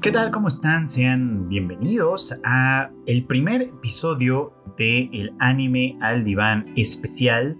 ¿Qué tal? ¿Cómo están? Sean bienvenidos a el primer episodio de el anime al diván especial.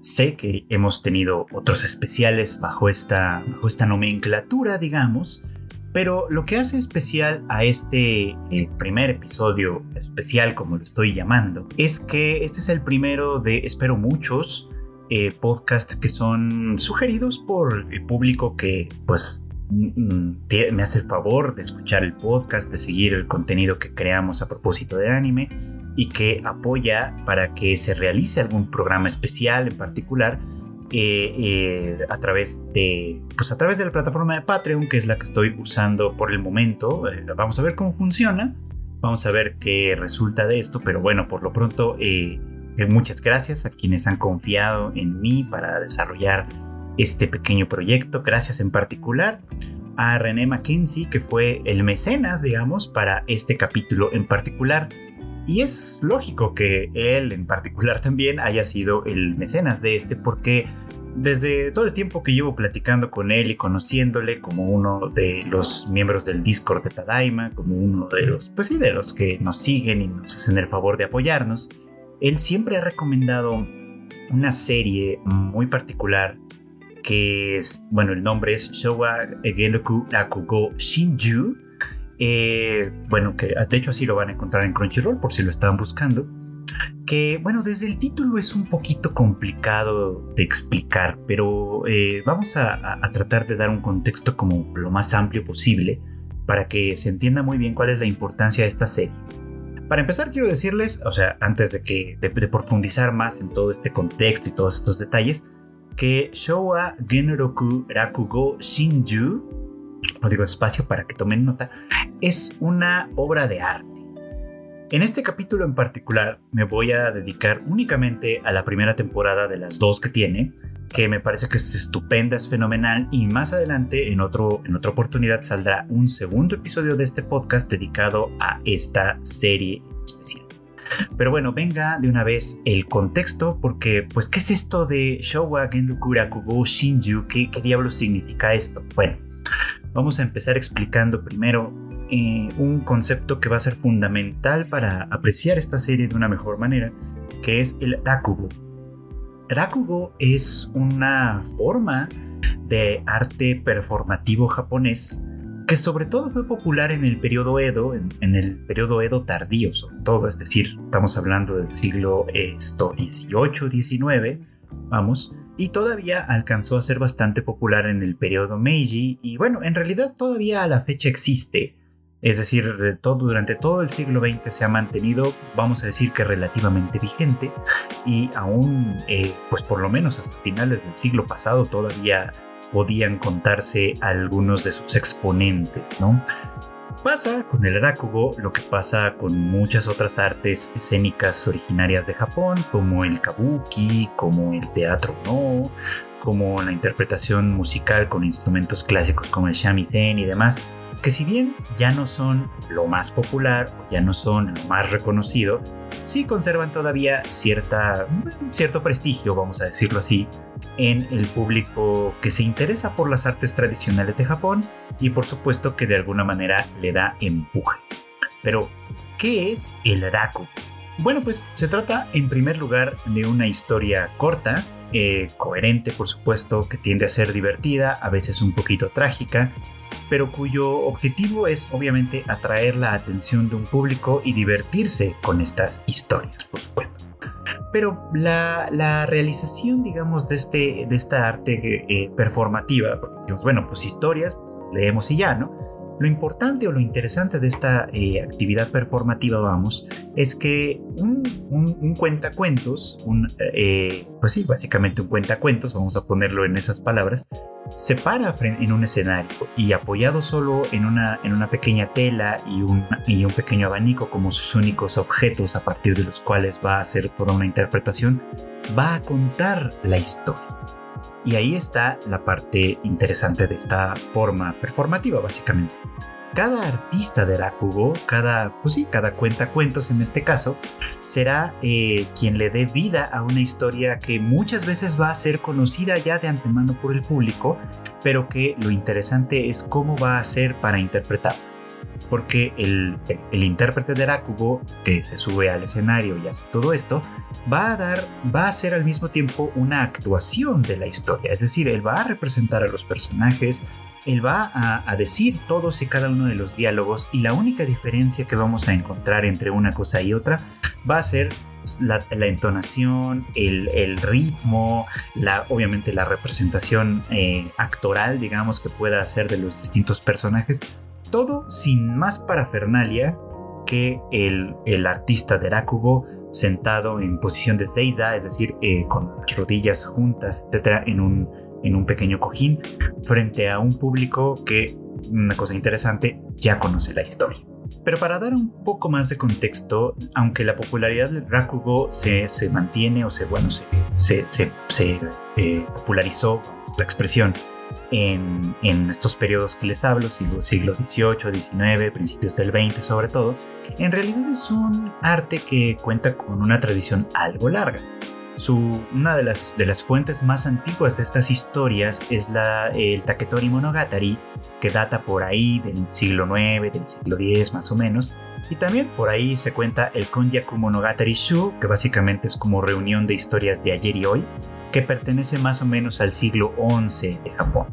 Sé que hemos tenido otros especiales bajo esta, bajo esta nomenclatura, digamos, pero lo que hace especial a este eh, primer episodio especial, como lo estoy llamando, es que este es el primero de, espero muchos, eh, podcasts que son sugeridos por el público que pues me hace el favor de escuchar el podcast, de seguir el contenido que creamos a propósito de anime y que apoya para que se realice algún programa especial en particular eh, eh, a través de pues a través de la plataforma de Patreon que es la que estoy usando por el momento. Eh, vamos a ver cómo funciona vamos a ver qué resulta de esto pero bueno por lo pronto muchas gracias a quienes han confiado en mí para desarrollar este pequeño proyecto. Gracias en particular a René Mackenzie, que fue el mecenas, digamos, para este capítulo en particular. Y es lógico que él en particular también haya sido el mecenas de este, porque desde todo el tiempo que llevo platicando con él y conociéndole como uno de los miembros del Discord de Tadaima, como uno de los, pues sí, de los que nos siguen y nos hacen el favor de apoyarnos, él siempre ha recomendado una serie muy particular que es, bueno, el nombre es Showa Egenoku Akugo Shinju. Eh, bueno, que de hecho así lo van a encontrar en Crunchyroll por si lo estaban buscando. Que bueno, desde el título es un poquito complicado de explicar, pero eh, vamos a, tratar de dar un contexto como lo más amplio posible para que se entienda muy bien cuál es la importancia de esta serie. Para empezar, quiero decirles, o sea, antes de que de profundizar más en todo este contexto y todos estos detalles, que Showa Genroku Rakugo Shinju, lo digo espacio para que tomen nota, es una obra de arte. En este capítulo en particular me voy a dedicar únicamente a la primera temporada de las dos que tiene, que me parece que es estupenda, es fenomenal y más adelante en, otro, en otra oportunidad saldrá un segundo episodio de este podcast dedicado a esta serie especial. Pero bueno, venga de una vez el contexto, porque, pues, ¿qué es esto de Showa Gendukura Kubo Shinju? ¿Qué, ¿Qué diablos significa esto? Bueno, vamos a empezar explicando primero eh, un concepto que va a ser fundamental para apreciar esta serie de una mejor manera, que es el Rakugo. Rakugo es una forma de arte performativo japonés que sobre todo fue popular en el periodo Edo, en, el periodo Edo tardío sobre todo, es decir, estamos hablando del siglo XVIII, XIX, vamos, y todavía alcanzó a ser bastante popular en el periodo Meiji, y bueno, en realidad todavía a la fecha existe, es decir, todo, durante todo el siglo XX se ha mantenido, vamos a decir que relativamente vigente, y aún, eh, pues por lo menos hasta finales del siglo pasado todavía podían contarse algunos de sus exponentes, ¿no? Pasa con el Rakugo lo que pasa con muchas otras artes escénicas originarias de Japón, como el kabuki, como el teatro no, como la interpretación musical con instrumentos clásicos como el shamisen y demás que si bien ya no son lo más popular o ya no son lo más reconocido, sí conservan todavía cierta, cierto prestigio, vamos a decirlo así, en el público que se interesa por las artes tradicionales de Japón y por supuesto que de alguna manera le da empuje. Pero, ¿qué es el Raku? Bueno, pues se trata en primer lugar de una historia corta, eh, coherente por supuesto, que tiende a ser divertida, a veces un poquito trágica, pero cuyo objetivo es obviamente atraer la atención de un público y divertirse con estas historias, por supuesto. Pero la, realización, digamos, de, este, de esta arte eh, performativa, porque decimos, bueno, pues historias, pues, leemos y ya, ¿no? Lo importante o lo interesante de esta eh, actividad performativa, vamos, es que un, un, cuentacuentos, un, eh, pues sí, básicamente un cuentacuentos, vamos a ponerlo en esas palabras, se para en un escenario y apoyado solo en una, en una pequeña tela y un, y un pequeño abanico como sus únicos objetos a partir de los cuales va a hacer toda una interpretación, va a contar la historia. Y ahí está la parte interesante de esta forma performativa, básicamente. Cada artista de Rakugo, cada, pues sí, cada cuenta cuentos en este caso, será eh, quien le dé vida a una historia que muchas veces va a ser conocida ya de antemano por el público, pero que lo interesante es cómo va a ser para interpretar. Porque el, el, intérprete de Rakugo, que se sube al escenario y hace todo esto, va a dar, va a hacer al mismo tiempo una actuación de la historia, es decir, él va a representar a los personajes, él va a, decir todos y cada uno de los diálogos y la única diferencia que vamos a encontrar entre una cosa y otra va a ser la, entonación, el, ritmo, la, obviamente la representación eh, actoral, digamos, que pueda hacer de los distintos personajes, todo sin más parafernalia que el, el artista de Rakugo sentado en posición de Seiza, es decir, eh, con las rodillas juntas, etcétera, en un, en un pequeño cojín, frente a un público que, una cosa interesante, ya conoce la historia. Pero para dar un poco más de contexto, aunque la popularidad del Rakugo se, se mantiene o se, bueno, se, se, se eh, popularizó la expresión en, estos periodos que les hablo, siglo, XVIII, XIX, principios del XX sobre todo, en realidad es un arte que cuenta con una tradición algo larga. Una de las, de las fuentes más antiguas de estas historias es la, el Taketori Monogatari, que data por ahí del siglo IX, del siglo X más o menos, y también por ahí se cuenta el Konjaku Monogatari Shu, que básicamente es como reunión de historias de ayer y hoy, que pertenece más o menos al siglo XI de Japón.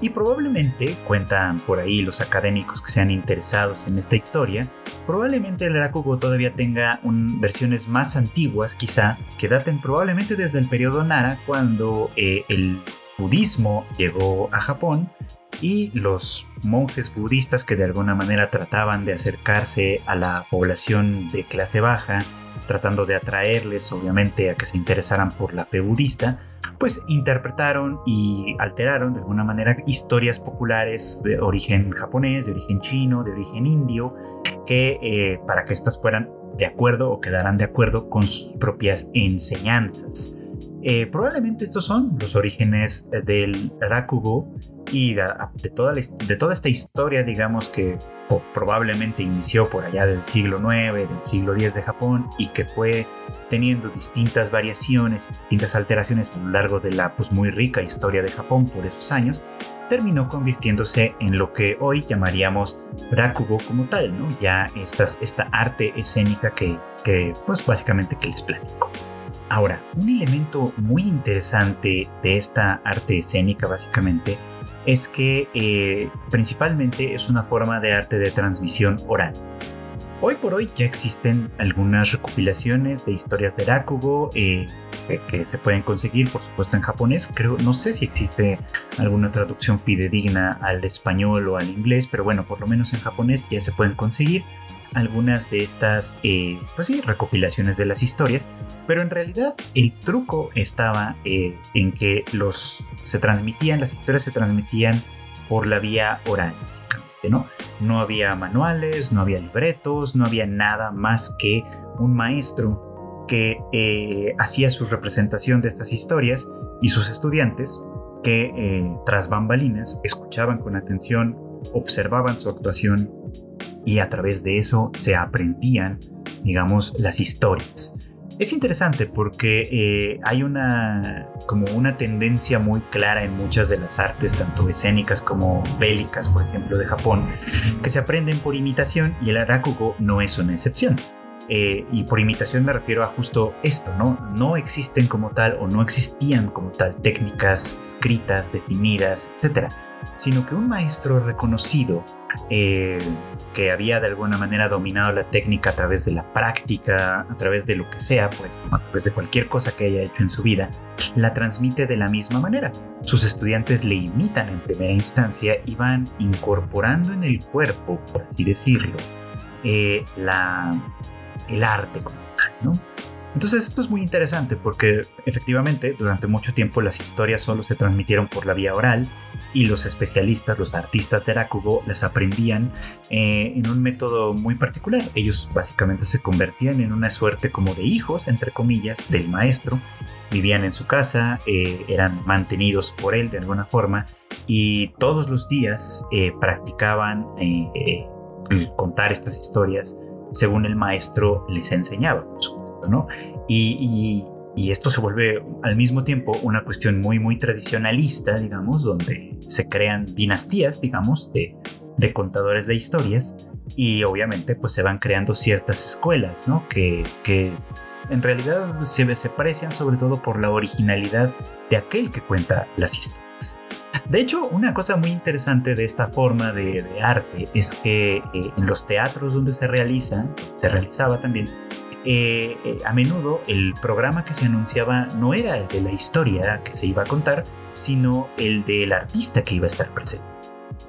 Y probablemente, cuentan por ahí los académicos que sean interesados en esta historia, probablemente el Rakugo todavía tenga versiones más antiguas, quizá, que daten probablemente desde el periodo Nara, cuando eh, el budismo llegó a Japón y los monjes budistas que de alguna manera trataban de acercarse a la población de clase baja, tratando de atraerles obviamente a que se interesaran por la fe budista, pues interpretaron y alteraron de alguna manera historias populares de origen japonés, de origen chino, de origen indio, que eh, para que éstas fueran de acuerdo o quedaran de acuerdo con sus propias enseñanzas. Eh, probablemente estos son los orígenes del Rakugo y de, toda, de toda esta historia, digamos, que probablemente inició por allá del siglo IX, del siglo X de Japón y que fue teniendo distintas variaciones, distintas alteraciones a lo largo de la pues, muy rica historia de Japón por esos años, terminó convirtiéndose en lo que hoy llamaríamos Rakugo como tal, ¿no? Ya estas, esta arte escénica que, que pues básicamente que les platico. Ahora, un elemento muy interesante de esta arte escénica básicamente es que eh, principalmente es una forma de arte de transmisión oral. Hoy por hoy ya existen algunas recopilaciones de historias de Rakugo eh, que, se pueden conseguir, por supuesto, en japonés. Creo, no sé si existe alguna traducción fidedigna al español o al inglés, pero bueno, por lo menos en japonés ya se pueden conseguir algunas de estas, eh, pues sí, recopilaciones de las historias, pero en realidad el truco estaba eh, en que los se transmitían, las historias se transmitían por la vía oral, básicamente, ¿no? No había manuales, no había libretos, no había nada más que un maestro que eh, hacía su representación de estas historias y sus estudiantes que tras bambalinas escuchaban con atención, observaban su actuación y a través de eso se aprendían, digamos, las historias. Es interesante porque eh, hay una como una tendencia muy clara en muchas de las artes, tanto escénicas como bélicas, por ejemplo, de Japón, que se aprenden por imitación y el Rakugo no es una excepción. Eh, y por imitación me refiero a justo esto, ¿no? No existen como tal o no existían como tal técnicas escritas, definidas, etcétera, sino que un maestro reconocido eh, que había de alguna manera dominado la técnica a través de la práctica, a través de lo que sea, pues a través de cualquier cosa que haya hecho en su vida, la transmite de la misma manera. Sus estudiantes le imitan en primera instancia y van incorporando en el cuerpo, por así decirlo, eh, la, el arte como tal, ¿no? Entonces esto es muy interesante porque efectivamente durante mucho tiempo las historias solo se transmitieron por la vía oral y los especialistas, los artistas de Rakugo las aprendían eh, en un método muy particular. Ellos básicamente se convertían en una suerte como de hijos, entre comillas, del maestro. Vivían en su casa, eh, eran mantenidos por él de alguna forma y todos los días eh, practicaban contar estas historias según el maestro les enseñaba, por supuesto. Y, esto se vuelve al mismo tiempo una cuestión muy, muy tradicionalista, digamos, donde se crean dinastías, digamos, de, contadores de historias y obviamente pues se van creando ciertas escuelas, ¿no? Que, en realidad se, se sobre todo por la originalidad de aquel que cuenta las historias. De hecho, una cosa muy interesante de esta forma de, arte es que eh, en los teatros donde se realiza, se realizaba también, eh, eh, a menudo el programa que se anunciaba no era el de la historia que se iba a contar, sino el del artista que iba a estar presente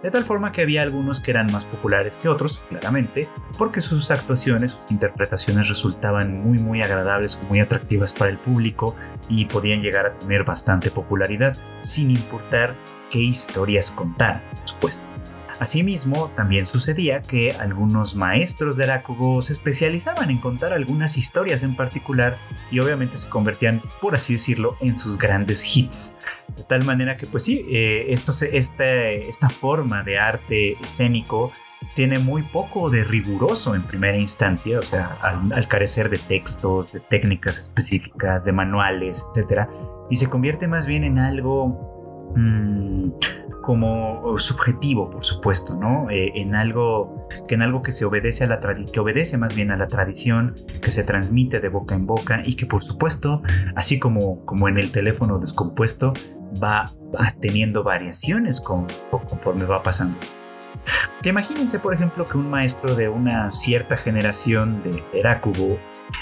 de tal forma que había algunos que eran más populares que otros, claramente, porque sus actuaciones, sus interpretaciones resultaban muy muy agradables, muy atractivas para el público y podían llegar a tener bastante popularidad, sin importar qué historias contar, por supuesto. Asimismo, también sucedía que algunos maestros de Rakugo se especializaban en contar algunas historias en particular y obviamente se convertían, por así decirlo, en sus grandes hits. De tal manera que, pues sí, eh, esto esta forma de arte escénico tiene muy poco de riguroso en primera instancia, o sea, al, carecer de textos, de técnicas específicas, de manuales, etc. Y se convierte más bien en algo mm, como subjetivo, por supuesto, ¿no? Eh, en algo que en algo que se obedece a la que obedece más bien a la tradición, que se transmite de boca en boca y que por supuesto, así como como en el teléfono descompuesto, va, teniendo variaciones conforme va pasando. Imagínense, por ejemplo, que un maestro de una cierta generación de Herakugo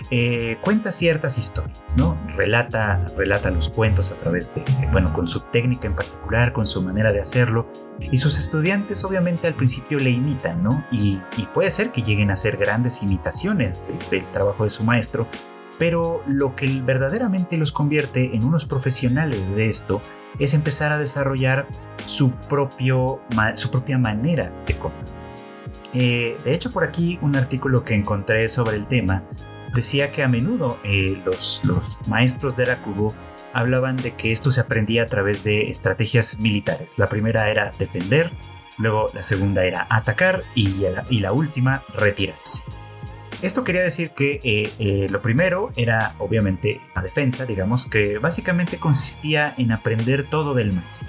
eh, cuenta ciertas historias, ¿no? Relata, relata los cuentos a través de, bueno, con su técnica en particular, con su manera de hacerlo, y sus estudiantes obviamente al principio le imitan, ¿no? Y, puede ser que lleguen a hacer grandes imitaciones del trabajo de su maestro, pero lo que verdaderamente los convierte en unos profesionales de esto es empezar a desarrollar su, propio, su propia manera de contar. Eh, de hecho, por aquí un artículo que encontré sobre el tema decía que a menudo eh, los, maestros de Rakugo hablaban de que esto se aprendía a través de estrategias militares. La primera era defender, luego la segunda era atacar y la última retirarse. Esto quería decir que eh, eh, lo primero era obviamente la defensa, digamos, que básicamente consistía en aprender todo del maestro,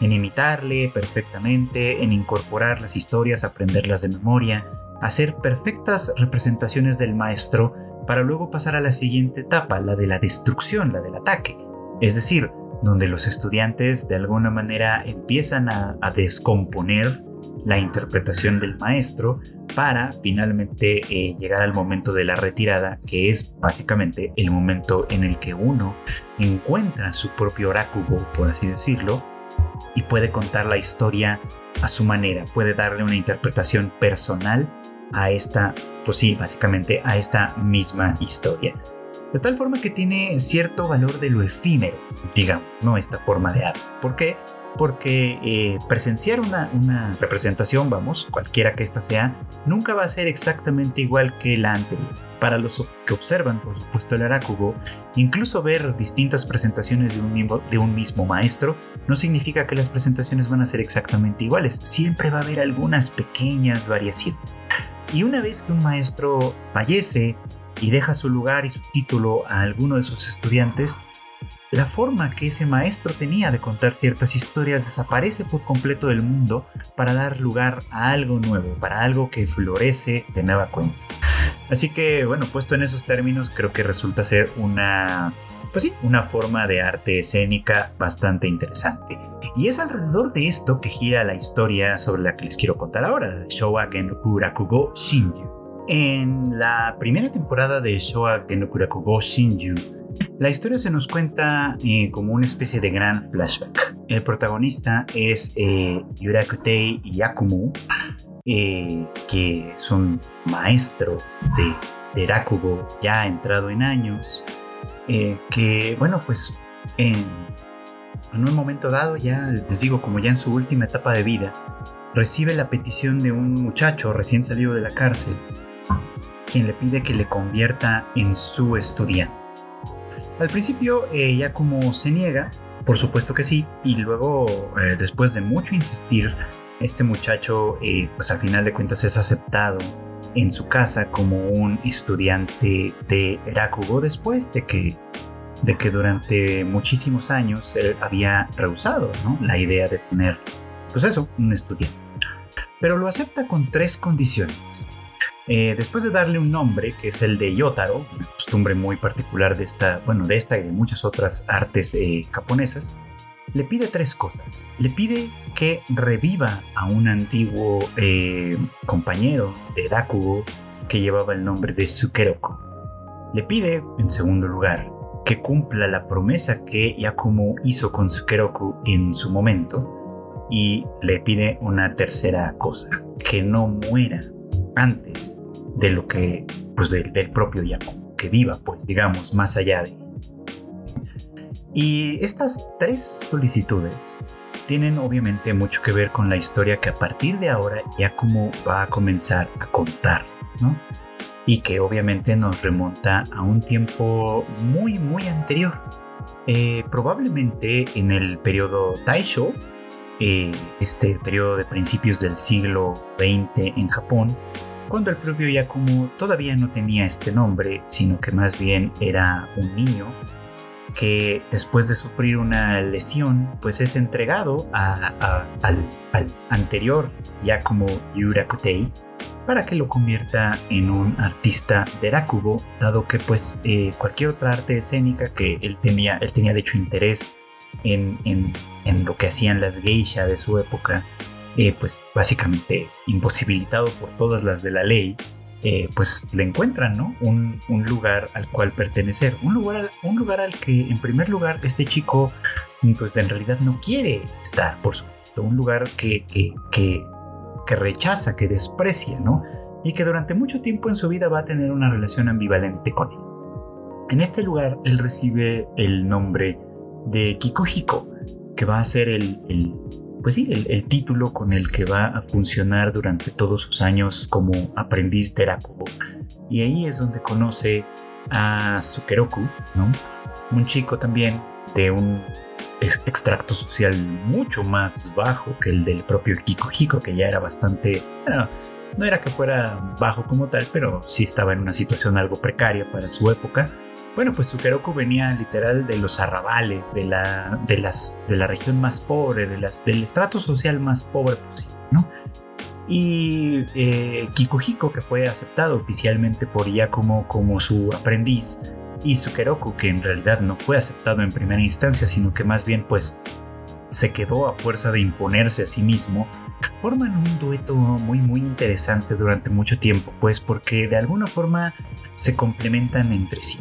en imitarle perfectamente, en incorporar las historias, aprenderlas de memoria, hacer perfectas representaciones del maestro para luego pasar a la siguiente etapa, la de la destrucción, la del ataque. Es decir, donde los estudiantes de alguna manera empiezan a descomponer la interpretación del maestro para finalmente eh, llegar al momento de la retirada, que es básicamente el momento en el que uno encuentra su propio oráculo, por así decirlo, y puede contar la historia a su manera, puede darle una interpretación personal a esta, pues sí, básicamente a esta misma historia. De tal forma que tiene cierto valor de lo efímero, digamos, ¿no? Esta forma de arte. ¿Por qué? Porque eh, presenciar una, representación, vamos, cualquiera que ésta sea, nunca va a ser exactamente igual que la anterior. Para los que observan, por supuesto, el Arakugo, incluso ver distintas presentaciones de un mismo maestro no significa que las presentaciones van a ser exactamente iguales. Siempre va a haber algunas pequeñas variaciones. Y una vez que un maestro fallece y deja su lugar y su título a alguno de sus estudiantes, la forma que ese maestro tenía de contar ciertas historias desaparece por completo del mundo para dar lugar a algo nuevo, para algo que florece de nueva cuenta. Así que, bueno, puesto en esos términos, creo que resulta ser una, pues sí, una forma de arte escénica bastante interesante. Y es alrededor de esto que gira la historia sobre la que les quiero contar ahora, Showa Genroku Rakugo Shinju. En la primera temporada de Showa Genroku Rakugo Shinju, la historia se nos cuenta eh, como una especie de gran flashback. El protagonista es eh, Yurakutei Yakumo, eh, que es un maestro de, de ya entrado en años, eh, que, bueno, pues en un momento dado, ya les digo, como ya en su última etapa de vida, recibe la petición de un muchacho recién salido de la cárcel, quien le pide que le convierta en su estudiante. Al principio ella como se niega, por supuesto que sí, y luego eh, después de mucho insistir, este muchacho eh, pues al final de cuentas es aceptado en su casa como un estudiante de Rakugo después de que, de que durante muchísimos años él había rehusado la idea de tener, pues eso, un estudiante. pero lo acepta con tres condiciones. Eh, después de darle un nombre, que es el de Yotaro, una costumbre muy particular de esta, bueno, de esta y de muchas otras artes eh, japonesas, le pide tres cosas. Le pide que reviva a un antiguo eh, compañero de Rakugo que llevaba el nombre de Sukeroku. Le pide, en segundo lugar, que cumpla la promesa que Yakumo hizo con Sukeroku en su momento. Y le pide una tercera cosa, que no muera antes de lo que, pues del, propio Yakumo, que viva, pues digamos, más allá de y estas tres solicitudes tienen obviamente mucho que ver con la historia que a partir de ahora ya como va a comenzar a contar, ¿no? Y que obviamente nos remonta a un tiempo muy, muy anterior. Eh, probablemente en el periodo Taisho, eh, este periodo de principios del siglo XX en Japón, cuando el propio Yakumo todavía no tenía este nombre, sino que más bien era un niño que después de sufrir una lesión, pues es entregado al, anterior Yakumo Yurakutei para que lo convierta en un artista de Rakugo, dado que pues eh, cualquier otra arte escénica que él tenía, él tenía de hecho interés en, en, lo que hacían las geisha de su época, eh, pues básicamente imposibilitado por todas las de la ley, eh, pues le encuentran, ¿no? Un, lugar al cual pertenecer, un lugar, un lugar al que en primer lugar este chico pues en realidad no quiere estar, por supuesto, un lugar que, que, que rechaza, que desprecia, ¿no? Y que durante mucho tiempo en su vida va a tener una relación ambivalente con él. En este lugar él recibe el nombre de Kikuhiko, que va a ser el, el pues sí, el, título con el que va a funcionar durante todos sus años como aprendiz de Rakugo. Y ahí es donde conoce a Sukeroku, ¿no? Un chico también de un extracto social mucho más bajo que el del propio Kikuhiko, que ya era bastante, bueno, no era que fuera bajo como tal, pero sí estaba en una situación algo precaria para su época. Bueno, pues Sukeroku venía literal de los arrabales, de la, de las, de la región más pobre, de las, del estrato social más pobre posible, ¿no? Y eh, Kikuhiko, que fue aceptado oficialmente por Yakumo como su aprendiz, y Sukeroku, que en realidad no fue aceptado en primera instancia, sino que más bien pues se quedó a fuerza de imponerse a sí mismo, forman un dueto muy muy interesante durante mucho tiempo, pues porque de alguna forma se complementan entre sí.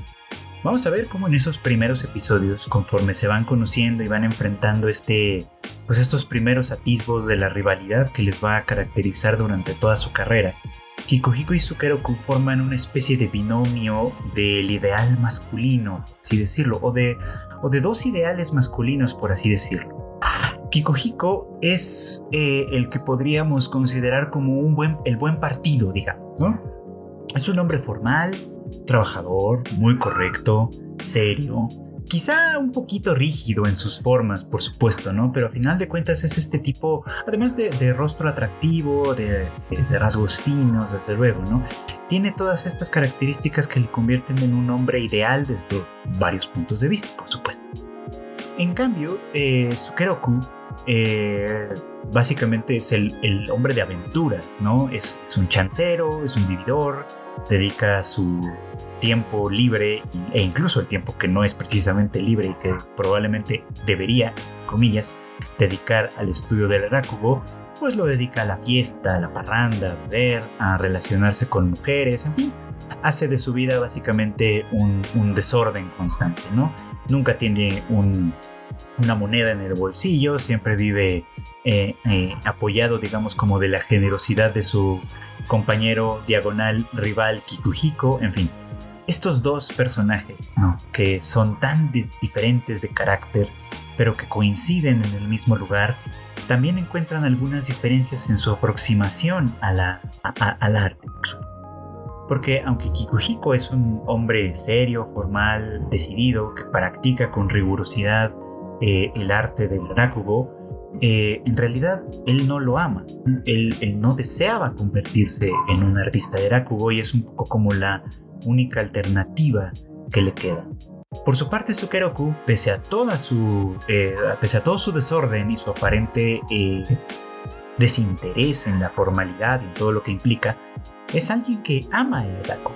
Vamos a ver cómo en esos primeros episodios, conforme se van conociendo y van enfrentando este, pues estos primeros atisbos de la rivalidad que les va a caracterizar durante toda su carrera, Kikuhiko y Sukeroku forman una especie de binomio del ideal masculino, así decirlo, o de, o de dos ideales masculinos, por así decirlo. Kikuhiko es eh, el que podríamos considerar como un buen, el buen partido, digamos, ¿no? Es un hombre formal, trabajador, muy correcto, serio, quizá un poquito rígido en sus formas, por supuesto, ¿no? Pero a final de cuentas es este tipo, además de, rostro atractivo, de, rasgos finos, desde luego, ¿no? Tiene todas estas características que le convierten en un hombre ideal desde varios puntos de vista, por supuesto. En cambio, eh, Sukeroku eh, básicamente es el, hombre de aventuras, ¿no? Es, un chancero, es un vividor, dedica su tiempo libre e incluso el tiempo que no es precisamente libre y que probablemente debería, comillas, dedicar al estudio del Rakugo, pues lo dedica a la fiesta, a la parranda, a beber, a relacionarse con mujeres, en fin, hace de su vida básicamente un, desorden constante, ¿no? Nunca tiene una moneda en el bolsillo, siempre vive eh, eh, apoyado, digamos, como de la generosidad de su compañero diagonal rival Kikuhiko, en fin. Estos dos personajes, que son tan diferentes de carácter, pero que coinciden en el mismo lugar, también encuentran algunas diferencias en su aproximación a la, al arte. Porque aunque Kikuhiko es un hombre serio, formal, decidido, que practica con rigurosidad eh, el arte del Rakugo, eh, en realidad él no lo ama, él, no deseaba convertirse en un artista de Rakugo y es un poco como la única alternativa que le queda. Por su parte, Sukeroku, pese a, toda su, eh, pese a todo su desorden y su aparente eh, desinterés en la formalidad y todo lo que implica, es alguien que ama el otaku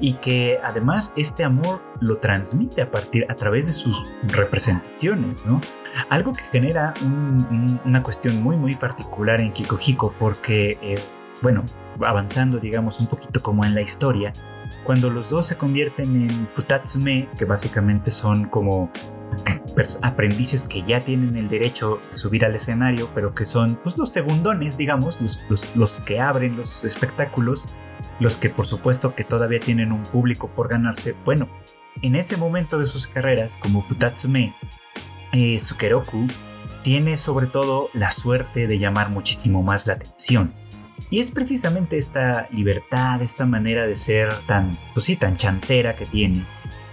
y que además este amor lo transmite a partir a través de sus representaciones, ¿no? Algo que genera una cuestión muy muy particular en Kiko porque eh, bueno, avanzando digamos un poquito como en la historia, cuando los dos se convierten en Futatsume, que básicamente son como aprendices que ya tienen el derecho de subir al escenario, pero que son pues, los segundones, digamos, los, los, que abren los espectáculos, los que por supuesto que todavía tienen un público por ganarse. Bueno, en ese momento de sus carreras, como Futatsume, eh, Sukeroku tiene sobre todo la suerte de llamar muchísimo más la atención. Y es precisamente esta libertad, esta manera de ser tan, pues sí, tan chancera que tiene,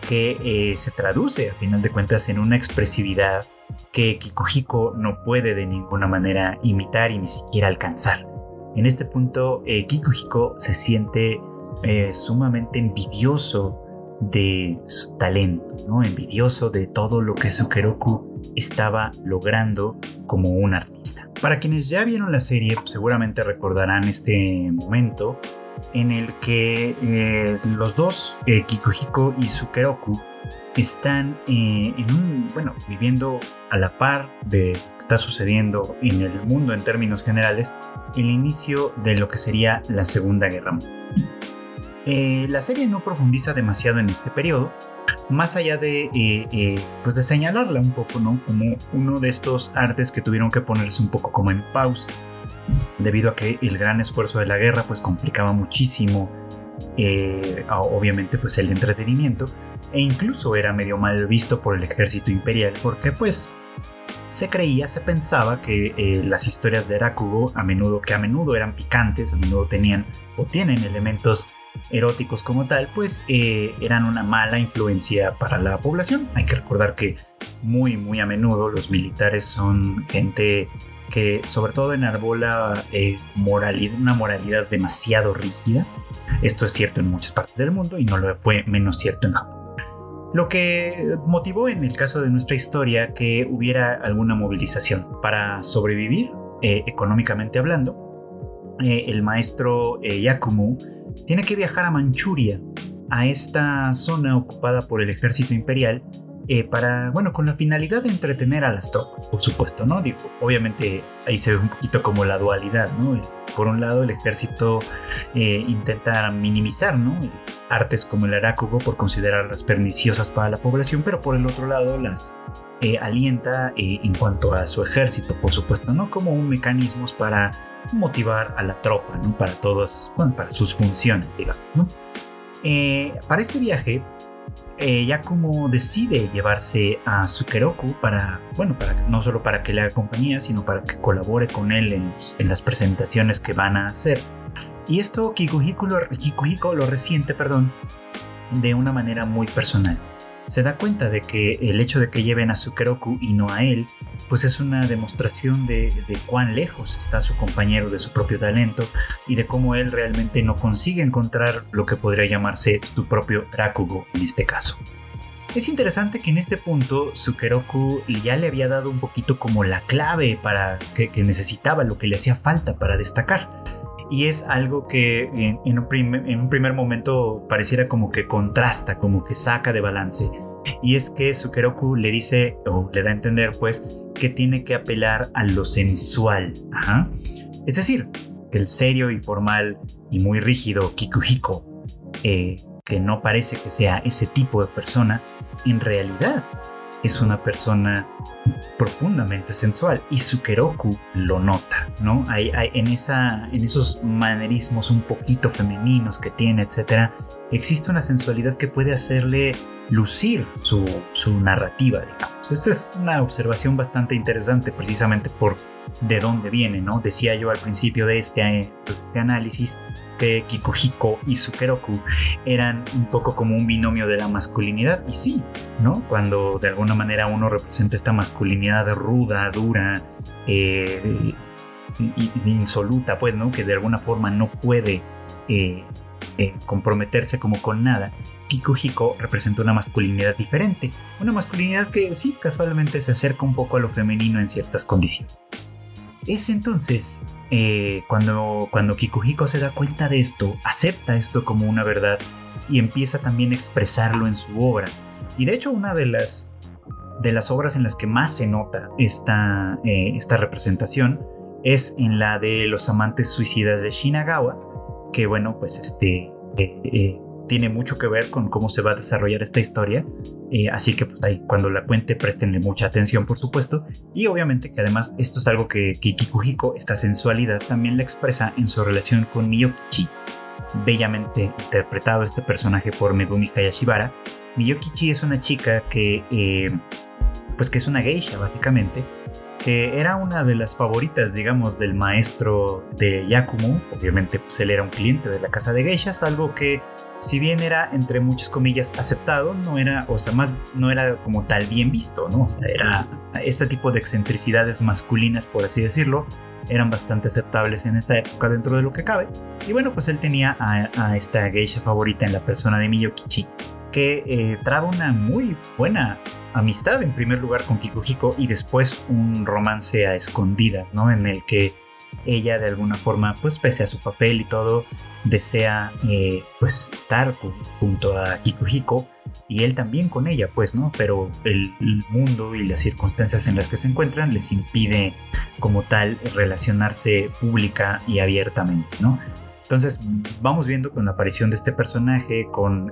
que eh, se traduce a final de cuentas en una expresividad que Kikuhiko no puede de ninguna manera imitar y ni siquiera alcanzar. En este punto, eh, Kikuhiko se siente eh, sumamente envidioso de su talento, ¿no? envidioso de todo lo que Sukeroku estaba logrando como un artista. Para quienes ya vieron la serie, seguramente recordarán este momento en el que eh, los dos, eh, y Sukeroku, están eh, en un, bueno, viviendo a la par de lo que está sucediendo en el mundo en términos generales, el inicio de lo que sería la Segunda Guerra Mundial. Eh, la serie no profundiza demasiado en este periodo, más allá de, eh, pues de señalarla un poco, ¿no? Como uno de estos artes que tuvieron que ponerse un poco como en pausa, debido a que el gran esfuerzo de la guerra pues complicaba muchísimo, obviamente pues el entretenimiento, e incluso era medio mal visto por el ejército imperial, porque pues se creía, se pensaba que las historias de Rakugo, a menudo, que a menudo eran picantes, a menudo tenían o tienen elementos eróticos como tal, pues eh, eran una mala influencia para la población. Hay que recordar que muy, muy a menudo los militares son gente que sobre todo enarbola eh, una moralidad demasiado rígida. Esto es cierto en muchas partes del mundo y no lo fue menos cierto en Japón. Lo que motivó en el caso de nuestra historia que hubiera alguna movilización para sobrevivir eh, económicamente hablando. el maestro Yakumu tiene que viajar a Manchuria, a esta zona ocupada por el ejército imperial, eh, para, bueno, con la finalidad de entretener a las tropas, por supuesto, ¿no? Digo, obviamente ahí se ve un poquito como la dualidad, ¿no? Por un lado, el ejército eh, intenta minimizar, ¿no? Artes como el arácugo por considerarlas perniciosas para la población, pero por el otro lado las eh, alienta en cuanto a su ejército, por supuesto, ¿no? Como un mecanismo para motivar a la tropa, ¿no? Para todos, bueno, para sus funciones, digamos, para este viaje, eh, ya como decide llevarse a Sukeroku para, bueno, para, no solo para que le haga compañía, sino para que colabore con él en, en las presentaciones que van a hacer. Y esto Kikuhiko lo, Kikuhiko lo resiente, perdón, de una manera muy personal se da cuenta de que el hecho de que lleven a Sukeroku y no a él, pues es una demostración de, cuán lejos está su compañero de su propio talento y de cómo él realmente no consigue encontrar lo que podría llamarse su propio Rakugo en este caso. Es interesante que en este punto Sukeroku ya le había dado un poquito como la clave para que, necesitaba, lo que le hacía falta para destacar y es algo que en, un primer, momento pareciera como que contrasta, como que saca de balance. Y es que Sukeroku le dice, o le da a entender pues, que tiene que apelar a lo sensual. Es decir, que el serio y formal y muy rígido Kikuhiko, eh, que no parece que sea ese tipo de persona, en realidad es una persona profundamente sensual y Sukeroku lo nota, ¿no? Hay, en, esa, en esos manerismos un poquito femeninos que tiene, etcétera, existe una sensualidad que puede hacerle lucir su, su narrativa, digamos. Esa es una observación bastante interesante precisamente por de dónde viene, ¿no? Decía yo al principio de este, pues, este análisis que Kikuhiko y Sukeroku eran un poco como un binomio de la masculinidad, y sí, ¿no? Cuando de alguna manera uno representa esta masculinidad ruda, dura, eh, insoluta, pues, ¿no? Que de alguna forma no puede eh, eh, comprometerse como con nada. Kikuhiko representa una masculinidad diferente, una masculinidad que sí, casualmente se acerca un poco a lo femenino en ciertas condiciones. Es entonces eh, cuando, cuando Kikuhiko se da cuenta de esto, acepta esto como una verdad y empieza también a expresarlo en su obra. Y de hecho una de las, de las obras en las que más se nota esta, eh, esta representación es en la de los amantes suicidas de Shinagawa, que bueno, pues este... Eh, tiene mucho que ver con cómo se va a desarrollar esta historia. Eh, así que pues cuando la cuente prestenle mucha atención por supuesto. Y obviamente que además esto es algo que, que Kikuhiko, esta sensualidad, también la expresa en su relación con Miyokichi. Bellamente interpretado este personaje por Megumi Hayashibara. Miyokichi es una chica que... Eh, pues que es una geisha básicamente que era una de las favoritas, digamos, del maestro de Yakumo. Obviamente, pues él era un cliente de la casa de geishas, algo que, si bien era, entre muchas comillas, aceptado, no era, o sea, más, no era como tal bien visto, ¿no? O sea, era este tipo de excentricidades masculinas, por así decirlo, eran bastante aceptables en esa época dentro de lo que cabe. Y bueno, pues él tenía a, esta geisha favorita en la persona de Miyokichi, que eh, traba una muy buena amistad en primer lugar con Kikuhiko y después un romance a escondidas, ¿no? En el que ella de alguna forma, pues pese a su papel y todo, desea eh, pues estar junto a Kikuhiko y él también con ella, pues, ¿no? Pero el, mundo y las circunstancias en las que se encuentran les impide como tal relacionarse pública y abiertamente, ¿no? Entonces vamos viendo con la aparición de este personaje, con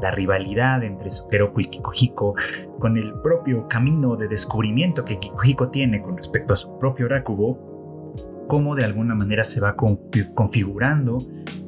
la rivalidad entre Sukeroku y Kikuhiko, con el propio camino de descubrimiento que Kikuhiko tiene con respecto a su propio Rakugo, cómo de alguna manera se va configurando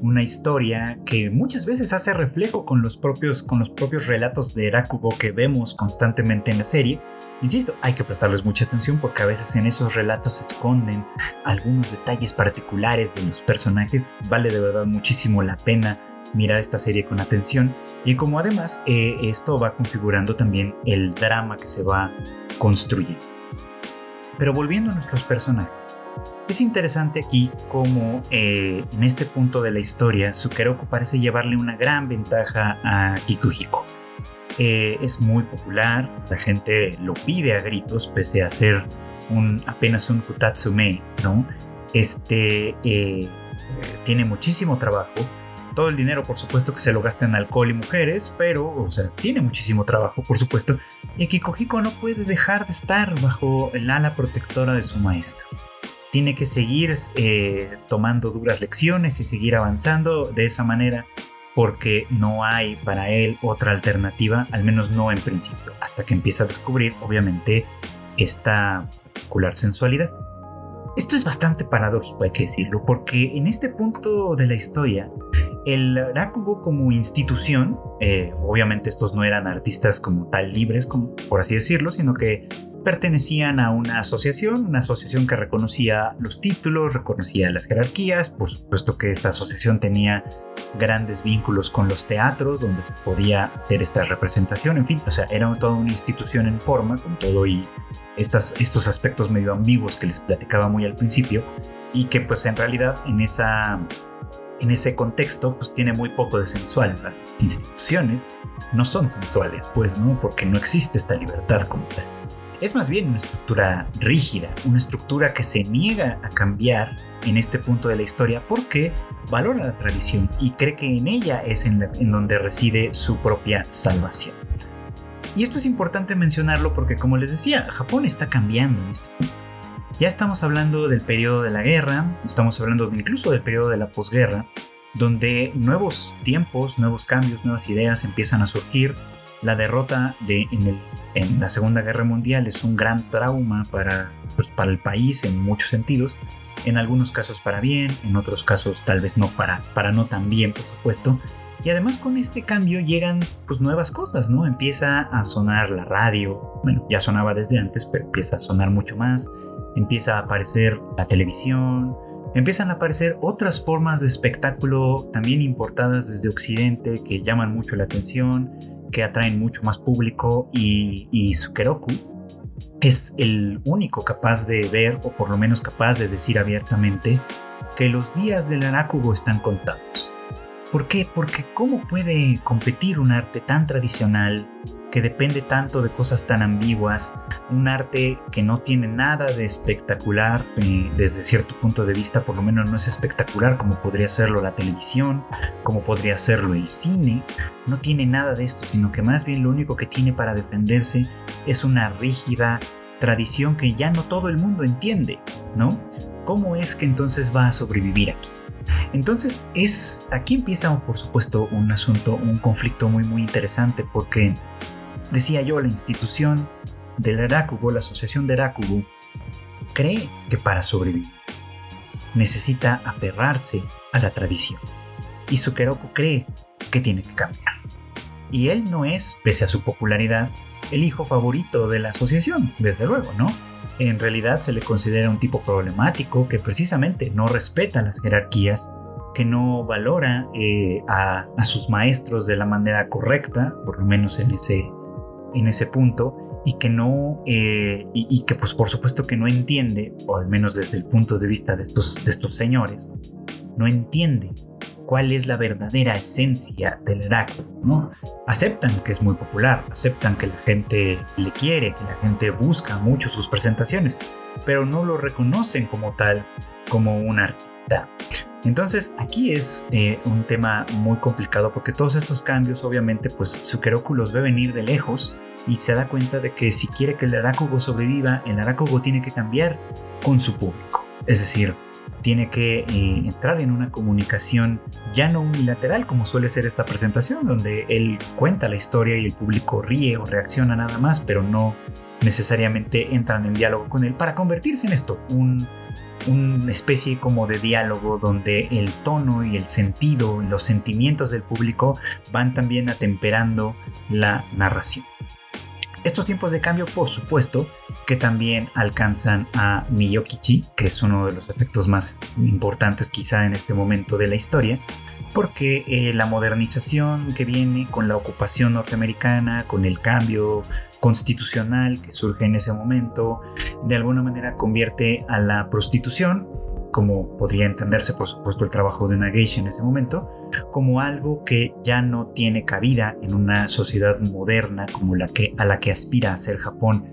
una historia que muchas veces hace reflejo con los propios, con los propios relatos de Rakugo que vemos constantemente en la serie. Insisto, hay que prestarles mucha atención porque a veces en esos relatos se esconden algunos detalles particulares de los personajes. Vale de verdad muchísimo la pena mirar esta serie con atención y como además eh, esto va configurando también el drama que se va construyendo. Pero volviendo a nuestros personajes, es interesante aquí cómo eh, en este punto de la historia Sukeroku parece llevarle una gran ventaja a Kikuhiko. Eh, es muy popular, la gente lo pide a gritos pese a ser un, apenas un kutatsume, ¿no? Este eh, tiene muchísimo trabajo, todo el dinero por supuesto que se lo gasta en alcohol y mujeres, pero, o sea, tiene muchísimo trabajo por supuesto, y Kikuhiko no puede dejar de estar bajo el ala protectora de su maestro tiene que seguir eh, tomando duras lecciones y seguir avanzando de esa manera porque no hay para él otra alternativa, al menos no en principio, hasta que empieza a descubrir, obviamente, esta particular sensualidad. Esto es bastante paradójico, hay que decirlo, porque en este punto de la historia, el Rakugo como institución, eh, obviamente estos no eran artistas como tal libres, como, por así decirlo, sino que pertenecían a una asociación, una asociación que reconocía los títulos, reconocía las jerarquías, por supuesto que esta asociación tenía grandes vínculos con los teatros donde se podía hacer esta representación, en fin, o sea, era toda una institución en forma con todo y estas, estos aspectos medio ambiguos que les platicaba muy al principio y que pues en realidad en esa en ese contexto pues tiene muy poco de sensual. Las instituciones no son sensuales, pues, ¿no? Porque no existe esta libertad como tal es más bien una estructura rígida, una estructura que se niega a cambiar en este punto de la historia porque valora la tradición y cree que en ella es en, donde reside su propia salvación. Y esto es importante mencionarlo porque como les decía, Japón está cambiando en este punto. Ya estamos hablando del periodo de la guerra, estamos hablando incluso del periodo de la posguerra, donde nuevos tiempos, nuevos cambios, nuevas ideas empiezan a surgir, la derrota de, en, la Segunda Guerra Mundial es un gran trauma para, pues, para el país en muchos sentidos, en algunos casos para bien, en otros casos tal vez no para, para no tan bien, por supuesto. Y además con este cambio llegan pues nuevas cosas, ¿no? Empieza a sonar la radio, bueno, ya sonaba desde antes, pero empieza a sonar mucho más, empieza a aparecer la televisión, empiezan a aparecer otras formas de espectáculo también importadas desde Occidente que llaman mucho la atención, que atraen mucho más público y, y Sukeroku es el único capaz de ver o por lo menos capaz de decir abiertamente que los días del Arakugo están contados. ¿Por qué? Porque ¿cómo puede competir un arte tan tradicional, que depende tanto de cosas tan ambiguas, un arte que no tiene nada de espectacular desde cierto punto de vista, por lo menos no es espectacular como podría serlo la televisión, como podría serlo el cine, no tiene nada de esto, sino que más bien lo único que tiene para defenderse es una rígida tradición que ya no todo el mundo entiende, ¿no? ¿Cómo es que entonces va a sobrevivir aquí? Entonces es aquí empieza por supuesto un asunto, un conflicto muy muy interesante porque decía yo la institución del Erakugo, la asociación de Erakugo, cree que para sobrevivir necesita aferrarse a la tradición y Sukeroku cree que tiene que cambiar. Y él no es, pese a su popularidad, el hijo favorito de la asociación, desde luego, ¿no? En realidad se le considera un tipo problemático que precisamente no respeta las jerarquías, que no valora eh, a, sus maestros de la manera correcta, por lo menos en ese, en ese punto, y que no, eh, y, que pues por supuesto que no entiende, o al menos desde el punto de vista de estos, de estos señores, no entiende cuál es la verdadera esencia del Heráclito, ¿no? Aceptan que es muy popular, aceptan que la gente le quiere, que la gente busca mucho sus presentaciones, pero no lo reconocen como tal, como un artista. Entonces aquí es eh, un tema muy complicado porque todos estos cambios obviamente pues Sukeroku los ve venir de lejos y se da cuenta de que si quiere que el Arakugo sobreviva, el Arakugo tiene que cambiar con su público. Es decir, tiene que eh, entrar en una comunicación ya no unilateral como suele ser esta presentación, donde él cuenta la historia y el público ríe o reacciona nada más, pero no necesariamente entran en diálogo con él para convertirse en esto, una especie como de diálogo donde el tono y el sentido y los sentimientos del público van también atemperando la narración. Estos tiempos de cambio, por supuesto, que también alcanzan a Miyokichi, que es uno de los efectos más importantes quizá en este momento de la historia, porque eh, la modernización que viene con la ocupación norteamericana, con el cambio constitucional que surge en ese momento, de alguna manera convierte a la prostitución como podría entenderse por supuesto el trabajo de una geisha en ese momento, como algo que ya no tiene cabida en una sociedad moderna como la que, a la que aspira a ser Japón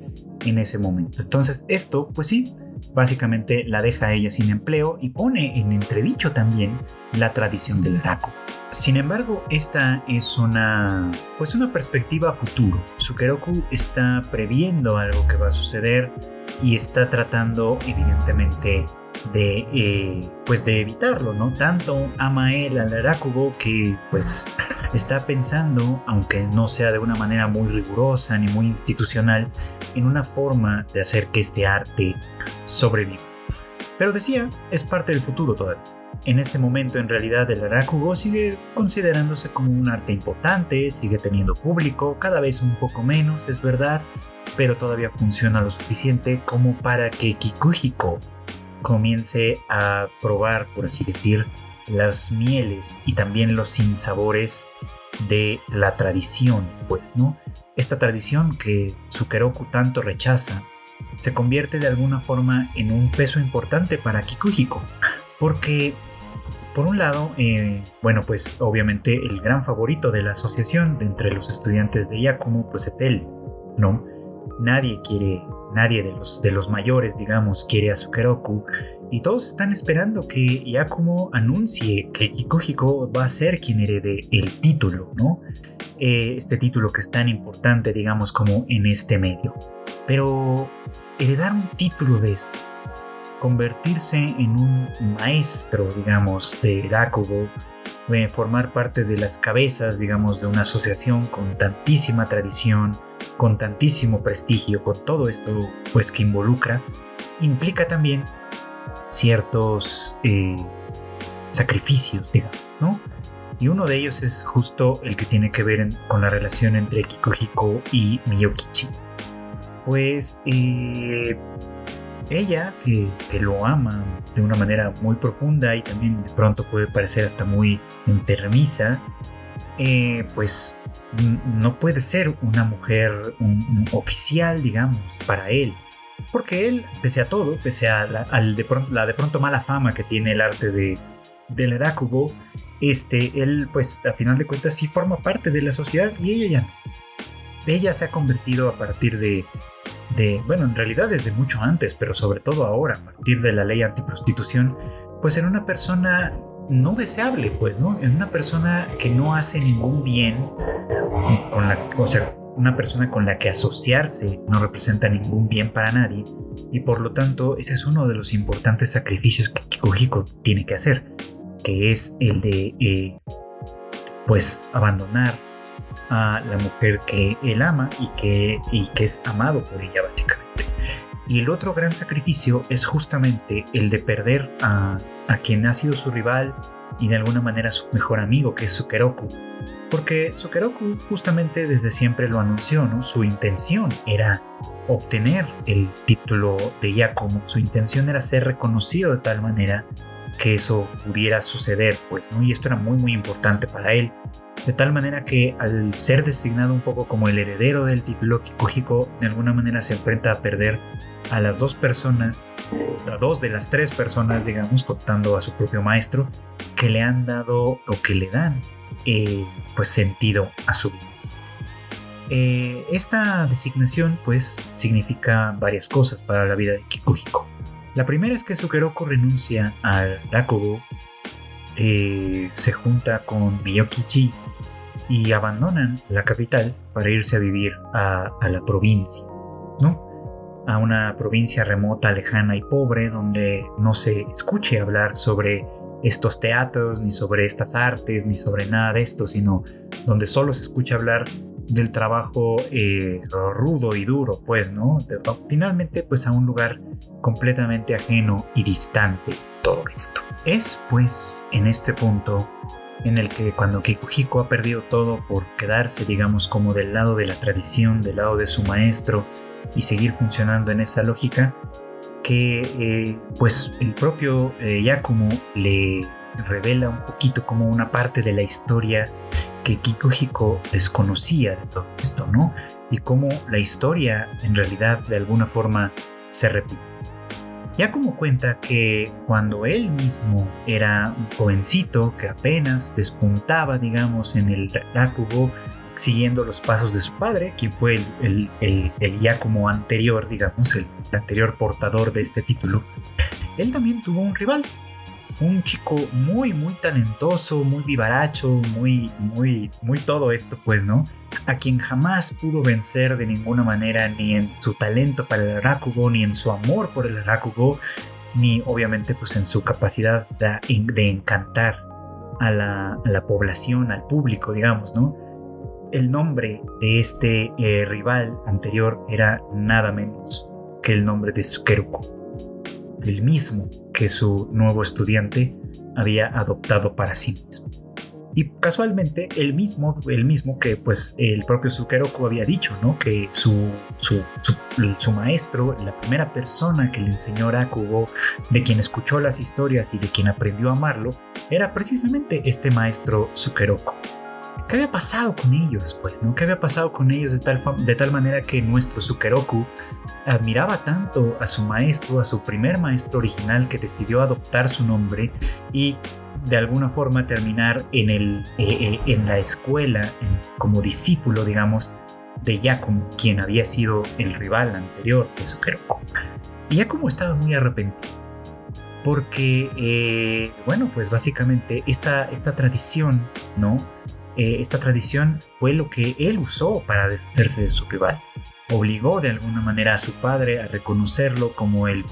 en ese momento. Entonces esto, pues sí, básicamente la deja a ella sin empleo y pone en entredicho también la tradición del raku. Sin embargo, esta es una pues una perspectiva a futuro. Sukeroku está previendo algo que va a suceder y está tratando evidentemente de, eh, pues de evitarlo, ¿no? Tanto ama él al Arakugo que pues está pensando, aunque no sea de una manera muy rigurosa ni muy institucional, en una forma de hacer que este arte sobreviva. Pero decía, es parte del futuro todavía. En este momento en realidad el Arakugo sigue considerándose como un arte importante, sigue teniendo público, cada vez un poco menos, es verdad, pero todavía funciona lo suficiente como para que Kikuhiko comience a probar, por así decir, las mieles y también los sinsabores de la tradición, pues, ¿no? Esta tradición que Sukeroku tanto rechaza se convierte de alguna forma en un peso importante para Kikuhiko, porque por un lado, eh, bueno, pues obviamente el gran favorito de la asociación de entre los estudiantes de Yakumo, pues es él, ¿no? Nadie quiere Nadie de los, de los mayores, digamos, quiere a Sukeroku. Y todos están esperando que Yakumo anuncie que Kikuhiko va a ser quien herede el título, ¿no? Eh, este título que es tan importante, digamos, como en este medio. Pero heredar un título de esto, convertirse en un maestro, digamos, de Rakugo, formar parte de las cabezas, digamos, de una asociación con tantísima tradición, con tantísimo prestigio, con todo esto pues que involucra, implica también ciertos eh, sacrificios, digamos, ¿no? Y uno de ellos es justo el que tiene que ver con la relación entre Kikuhiko y Miyokichi. Pues eh, ella, que, lo ama de una manera muy profunda y también de pronto puede parecer hasta muy enfermiza, eh, pues no puede ser una mujer oficial, digamos, para él. Porque él, pese a todo, pese a la, de, pronto, la de pronto mala fama que tiene el arte de, del Erakugo, este, él, pues, a final de cuentas, sí forma parte de la sociedad y ella ya ella se ha convertido a partir de, de, bueno, en realidad desde mucho antes, pero sobre todo ahora, a partir de la ley antiprostitución, pues en una persona no deseable, pues, ¿no? En una persona que no hace ningún bien, con la, o sea, una persona con la que asociarse no representa ningún bien para nadie, y por lo tanto ese es uno de los importantes sacrificios que Kikuhiko tiene que hacer, que es el de, eh, pues, abandonar a la mujer que él ama y que, y que es amado por ella, básicamente. Y el otro gran sacrificio es justamente el de perder a, a quien ha sido su rival y de alguna manera su mejor amigo, que es Sukeroku. Porque Sukeroku justamente desde siempre lo anunció, ¿no? Su intención era obtener el título de Yakumo, su intención era ser reconocido de tal manera que eso pudiera suceder, pues, ¿no? Y esto era muy, muy importante para él. De tal manera que al ser designado un poco como el heredero del título, Kikuhiko de alguna manera se enfrenta a perder a las dos personas, a dos de las tres personas, digamos, contando a su propio maestro, que le han dado o que le dan eh, pues sentido a su vida. Eh, esta designación pues significa varias cosas para la vida de Kikuhiko. La primera es que Sukeroku renuncia al Rakugo, eh, se junta con Miyokichi y abandonan la capital para irse a vivir a, la provincia, ¿no? a una provincia remota, lejana y pobre, donde no se escuche hablar sobre estos teatros, ni sobre estas artes, ni sobre nada de esto, sino donde solo se escucha hablar del trabajo eh, rudo y duro, pues, ¿no? Finalmente, pues a un lugar completamente ajeno y distante todo esto. Es, pues, en este punto en el que cuando Kikuhiko ha perdido todo por quedarse, digamos, como del lado de la tradición, del lado de su maestro, y seguir funcionando en esa lógica que eh, pues el propio eh, Yakumo le revela un poquito como una parte de la historia que Kikuhiko desconocía de todo esto, ¿no? Y cómo la historia en realidad de alguna forma se repite. Yakumo cuenta que cuando él mismo era un jovencito que apenas despuntaba, digamos, en el Rakugo, siguiendo los pasos de su padre, quien fue el, el, el, anterior, digamos, el anterior portador de este título, él también tuvo un rival, un chico muy, muy talentoso, muy vivaracho, muy, muy, muy todo esto, pues, ¿no? A quien jamás pudo vencer de ninguna manera, ni en su talento para el Rakugo, ni en su amor por el Rakugo, ni obviamente, pues, en su capacidad de, de encantar a la, población, al público, digamos, ¿no? el nombre de este eh, rival anterior era nada menos que el nombre de Sukeruku, el mismo que su nuevo estudiante había adoptado para sí mismo. Y casualmente el mismo, el mismo que pues el propio Sukeroku había dicho, ¿no? Que su, su, su, maestro, la primera persona que le enseñó Rakugo, de quien escuchó las historias y de quien aprendió a amarlo, era precisamente este maestro Sukeroku. ¿Qué había pasado con ellos? Pues, ¿no? ¿Qué había pasado con ellos de tal, de tal manera que nuestro Sukeroku admiraba tanto a su maestro, a su primer maestro original que decidió adoptar su nombre y de alguna forma terminar en, el, eh, eh, en la escuela como discípulo, digamos, de Yakumo, quien había sido el rival anterior de Sukeroku. Y Yakumo estaba muy arrepentido porque, eh, bueno, pues básicamente esta, esta tradición, ¿no? Eh, esta tradición fue lo que él usó para deshacerse de su rival. Obligó de alguna manera a su padre a reconocerlo como el,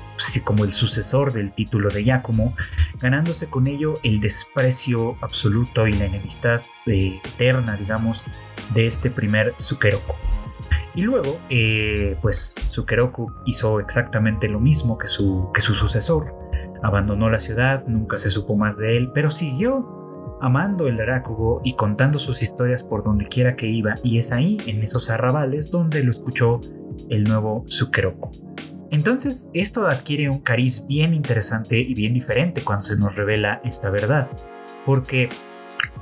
como el sucesor del título de Yakumo, ganándose con ello el desprecio absoluto y la enemistad eh, eterna, digamos, de este primer Sukeroku. Y luego, eh, pues Sukeroku hizo exactamente lo mismo que su, que su sucesor. Abandonó la ciudad, nunca se supo más de él, pero siguió amando el Rakugo y contando sus historias por donde quiera que iba, y es ahí, en esos arrabales, donde lo escuchó el nuevo Sukeroku. Entonces, esto adquiere un cariz bien interesante y bien diferente cuando se nos revela esta verdad, porque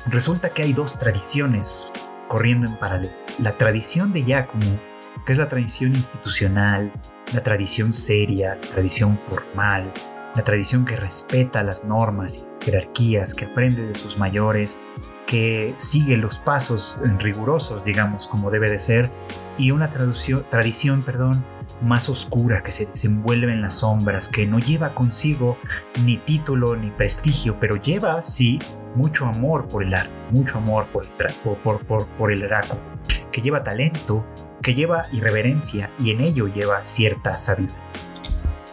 resulta que hay dos tradiciones corriendo en paralelo. La tradición de Yakumo, que es la tradición institucional, la tradición seria, la tradición formal, la tradición que respeta las normas y jerarquías, que aprende de sus mayores, que sigue los pasos rigurosos, digamos, como debe de ser, y una tradición perdón, más oscura que se desenvuelve en las sombras, que no lleva consigo ni título ni prestigio, pero lleva, sí, mucho amor por el arte, mucho amor por el, por, por, el que lleva talento, que lleva irreverencia y en ello lleva cierta sabiduría.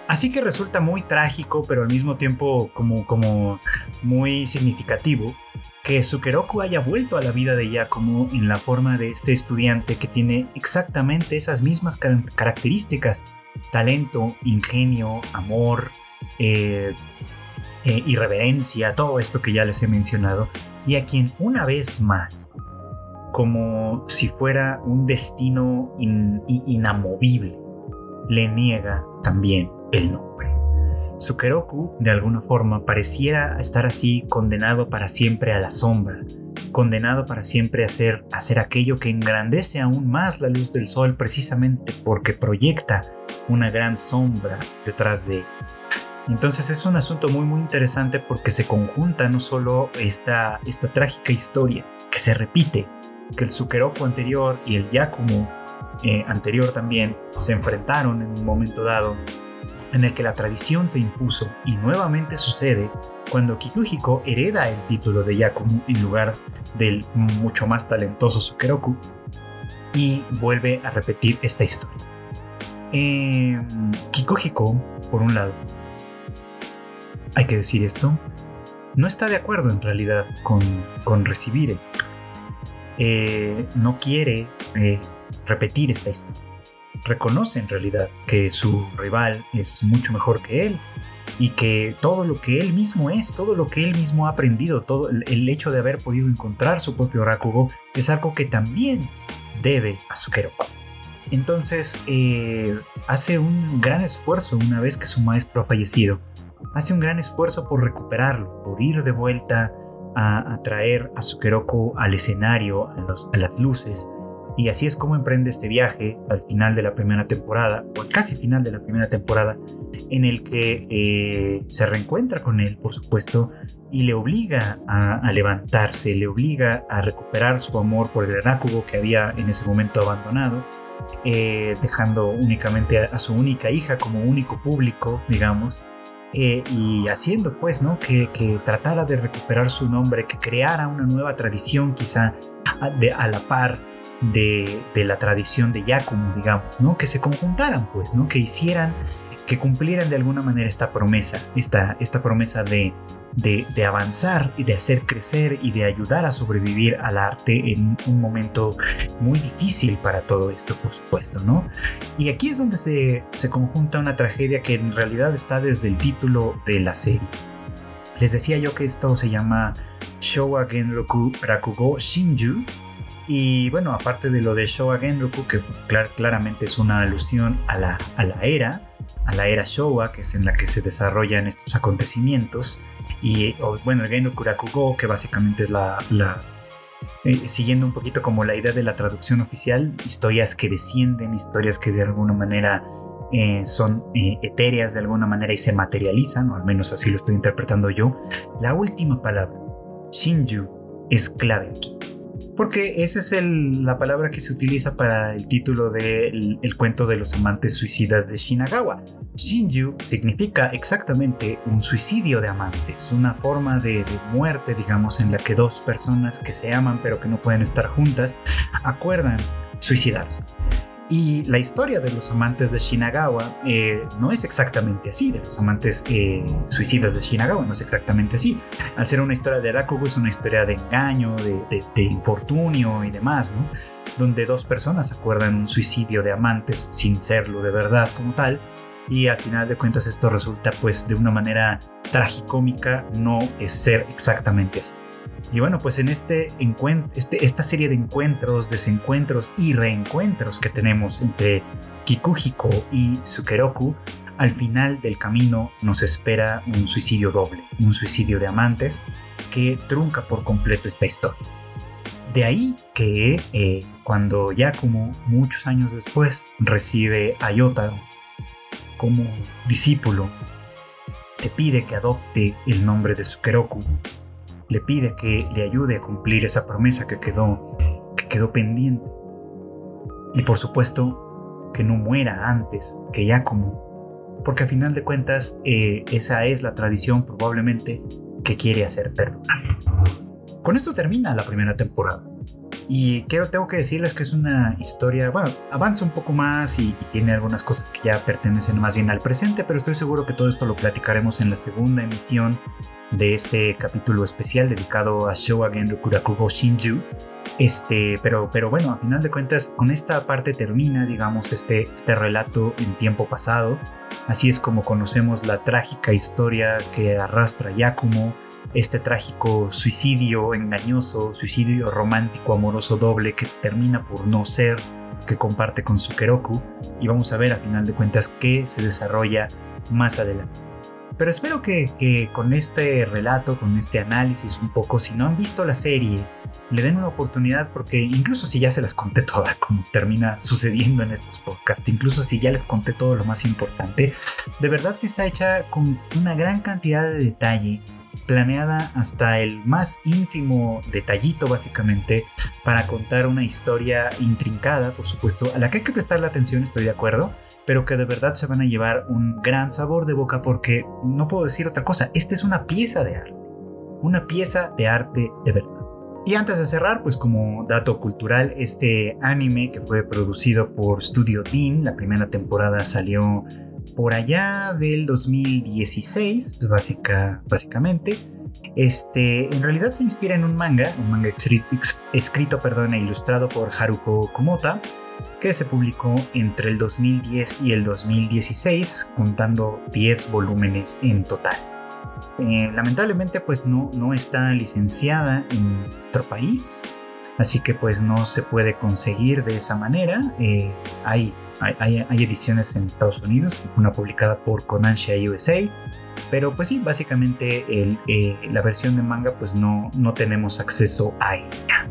Así que resulta muy trágico, pero al mismo tiempo como, como muy significativo, que Sukeroku haya vuelto a la vida de Yakumo en la forma de este estudiante que tiene exactamente esas mismas características. Talento, ingenio, amor, eh, eh, irreverencia, todo esto que ya les he mencionado. Y a quien una vez más, como si fuera un destino inamovible, le niega también el nombre. Sukeroku, de alguna forma, pareciera estar así condenado para siempre a la sombra, condenado para siempre a hacer, hacer aquello que engrandece aún más la luz del sol precisamente porque proyecta una gran sombra detrás de él. Entonces es un asunto muy muy interesante porque se conjunta no solo esta, esta trágica historia que se repite, que el Sukeroku anterior y el Yakumo eh, anterior también se enfrentaron en un momento dado en el que la tradición se impuso y nuevamente sucede cuando Kikuhiko hereda el título de Yakumo en lugar del mucho más talentoso Sukeroku y vuelve a repetir esta historia. Eh, Kikuhiko, por un lado, hay que decir esto, no está de acuerdo en realidad con, con recibir eh, no quiere eh, repetir esta historia reconoce en realidad que su rival es mucho mejor que él y que todo lo que él mismo es, todo lo que él mismo ha aprendido, todo el hecho de haber podido encontrar su propio Rakugo es algo que también debe a Sukeroku. Entonces eh, hace un gran esfuerzo una vez que su maestro ha fallecido. Hace un gran esfuerzo por recuperarlo, por ir de vuelta a, traer a Sukeroku al escenario, a las luces, y así es como emprende este viaje al final de la primera temporada, o al casi final de la primera temporada, en el que eh, se reencuentra con él, por supuesto, y le obliga a, levantarse, le obliga a recuperar su amor por el Rakugo que había en ese momento abandonado, eh, dejando únicamente a, su única hija como único público, digamos, eh, y haciendo pues, ¿no? Que, que, tratara de recuperar su nombre, que creara una nueva tradición quizá de, a la par de, la tradición de Yakumo, digamos, ¿no? Que se conjuntaran, pues, ¿no? Que hicieran, que cumplieran de alguna manera esta promesa, esta, esta promesa de, de, avanzar y de hacer crecer y de ayudar a sobrevivir al arte en un momento muy difícil para todo esto, por supuesto, ¿no? Y aquí es donde se, se conjunta una tragedia que en realidad está desde el título de la serie. Les decía yo que esto se llama Showa Genroku Rakugo Shinju, y bueno, aparte de lo de Showa Genroku, que claramente es una alusión a la, a la era, a la era Showa, que es en la que se desarrollan estos acontecimientos, y bueno, el Genroku Rakugo, que básicamente es la, eh, siguiendo un poquito como la idea de la traducción oficial, historias que descienden, historias que de alguna manera eh, son eh, etéreas de alguna manera y se materializan, o al menos así lo estoy interpretando yo. La última palabra, Shinju, es clave aquí porque esa es la palabra que se utiliza para el título del cuento de los amantes suicidas de Shinagawa. Shinju significa exactamente un suicidio de amantes, una forma de, de muerte, digamos, en la que dos personas que se aman pero que no pueden estar juntas acuerdan suicidarse. Y la historia de los amantes de Shinagawa eh, no es exactamente así, de los amantes eh, suicidas de Shinagawa, no es exactamente así. Al ser una historia de Rakugo es una historia de engaño, de, infortunio y demás, ¿no? Donde dos personas acuerdan un suicidio de amantes sin serlo de verdad como tal. Y al final de cuentas esto resulta pues de una manera tragicómica no es ser exactamente así. Y bueno, pues en este encuentro, este, esta serie de encuentros, desencuentros y reencuentros que tenemos entre Kikuhiko y Sukeroku, al final del camino nos espera un suicidio doble, un suicidio de amantes que trunca por completo esta historia. De ahí que eh, cuando Yakumo, muchos años después, recibe a Yotaro como discípulo, le pide que adopte el nombre de Sukeroku, le pide que le ayude a cumplir esa promesa que quedó, que quedó pendiente. Y por supuesto, que no muera antes que Yakumo, porque a final de cuentas eh, esa es la tradición probablemente que quiere hacer perdonar. Con esto termina la primera temporada. Y quiero, tengo que decirles que es una historia, bueno, avanza un poco más y, tiene algunas cosas que ya pertenecen más bien al presente, pero estoy seguro que todo esto lo platicaremos en la segunda emisión de este capítulo especial dedicado a Showagen Rokurakugo Shinju. Este, pero, pero bueno, a final de cuentas, con esta parte termina, digamos, este, este relato en tiempo pasado. Así es como conocemos la trágica historia que arrastra Yakumo este trágico suicidio engañoso, suicidio romántico, amoroso doble que termina por no ser, que comparte con Sukeroku, y vamos a ver a final de cuentas qué se desarrolla más adelante. Pero espero que, con este relato, con este análisis un poco, si no han visto la serie, le den una oportunidad porque incluso si ya se las conté toda, como termina sucediendo en estos podcasts, incluso si ya les conté todo lo más importante, de verdad que está hecha con una gran cantidad de detalle planeada hasta el más ínfimo detallito básicamente para contar una historia intrincada, por supuesto, a la que hay que prestarle atención, estoy de acuerdo, pero que de verdad se van a llevar un gran sabor de boca porque no puedo decir otra cosa, esta es una pieza de arte, una pieza de arte de verdad. Y antes de cerrar, pues como dato cultural, este anime que fue producido por Studio Dean, la primera temporada salió por allá del 2016, básica, básicamente. Este, en realidad se inspira en un manga, un manga escrito, perdón, e ilustrado por Haruko Komota, que se publicó entre el 2010 y el 2016, contando 10 volúmenes en total. Eh, lamentablemente pues no, no está licenciada en nuestro país, así que pues no se puede conseguir de esa manera. Eh, hay hay, ediciones en Estados Unidos, una publicada por Konansha USA, pero pues sí, básicamente eh, la versión de manga pues no, no tenemos acceso a ella.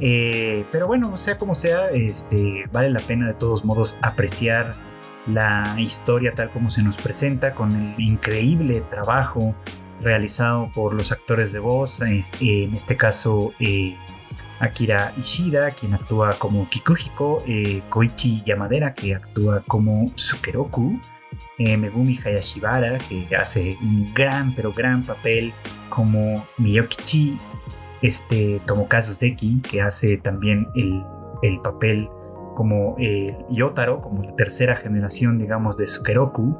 Eh, pero bueno, sea como sea, este, vale la pena de todos modos apreciar la historia tal como se nos presenta, con el increíble trabajo realizado por los actores de voz, en este caso Akira Ishida, quien actúa como Kikuhiko, eh, Koichi Yamadera, que actúa como Sukeroku, eh, Megumi Hayashibara, que hace un gran, pero gran papel como Miyokichi, este, Tomokazu Zeki, que hace también el, el papel como Yotaro, como la tercera generación, digamos, de Sukeroku,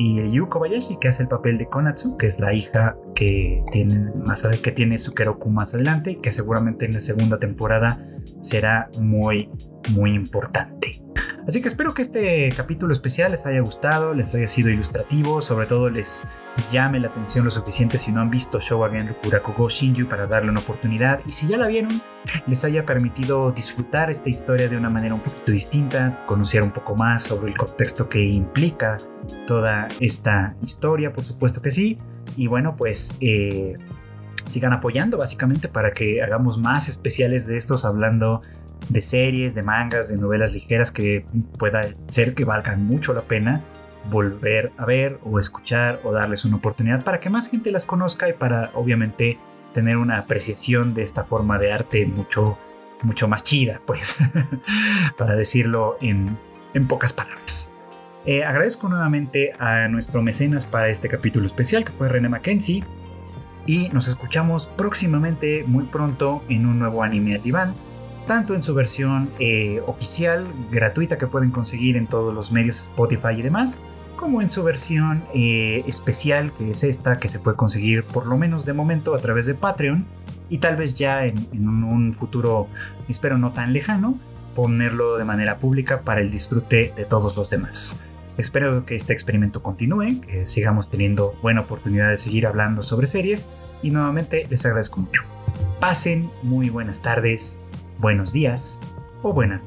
y Yu Kobayashi, que hace el papel de Konatsu, que es la hija que tiene, más que tiene Sukeroku más adelante y que seguramente en la segunda temporada será muy, muy importante. Así que espero que este capítulo especial les haya gustado, les haya sido ilustrativo, sobre todo les llame la atención lo suficiente si no han visto Showagen Rukurakugo Shinju para darle una oportunidad. Y si ya la vieron, les haya permitido disfrutar esta historia de una manera un poquito distinta, conocer un poco más sobre el contexto que implica toda esta historia, por supuesto que sí, y bueno, pues... Eh, sigan apoyando básicamente para que hagamos más especiales de estos hablando de series, de mangas, de novelas ligeras que pueda ser que valgan mucho la pena volver a ver o escuchar o darles una oportunidad para que más gente las conozca y para obviamente tener una apreciación de esta forma de arte mucho mucho más chida pues para decirlo en, en pocas palabras. Eh, agradezco nuevamente a nuestro mecenas para este capítulo especial que fue René Mackenzie y nos escuchamos próximamente muy pronto en un nuevo anime al diván tanto en su versión eh, oficial, gratuita que pueden conseguir en todos los medios Spotify y demás, como en su versión eh, especial, que es esta, que se puede conseguir por lo menos de momento a través de Patreon, y tal vez ya en, un, futuro, espero no tan lejano, ponerlo de manera pública para el disfrute de todos los demás. Espero que este experimento continúe, que sigamos teniendo buena oportunidad de seguir hablando sobre series y nuevamente les agradezco mucho. Pasen muy buenas tardes buenos días o buenas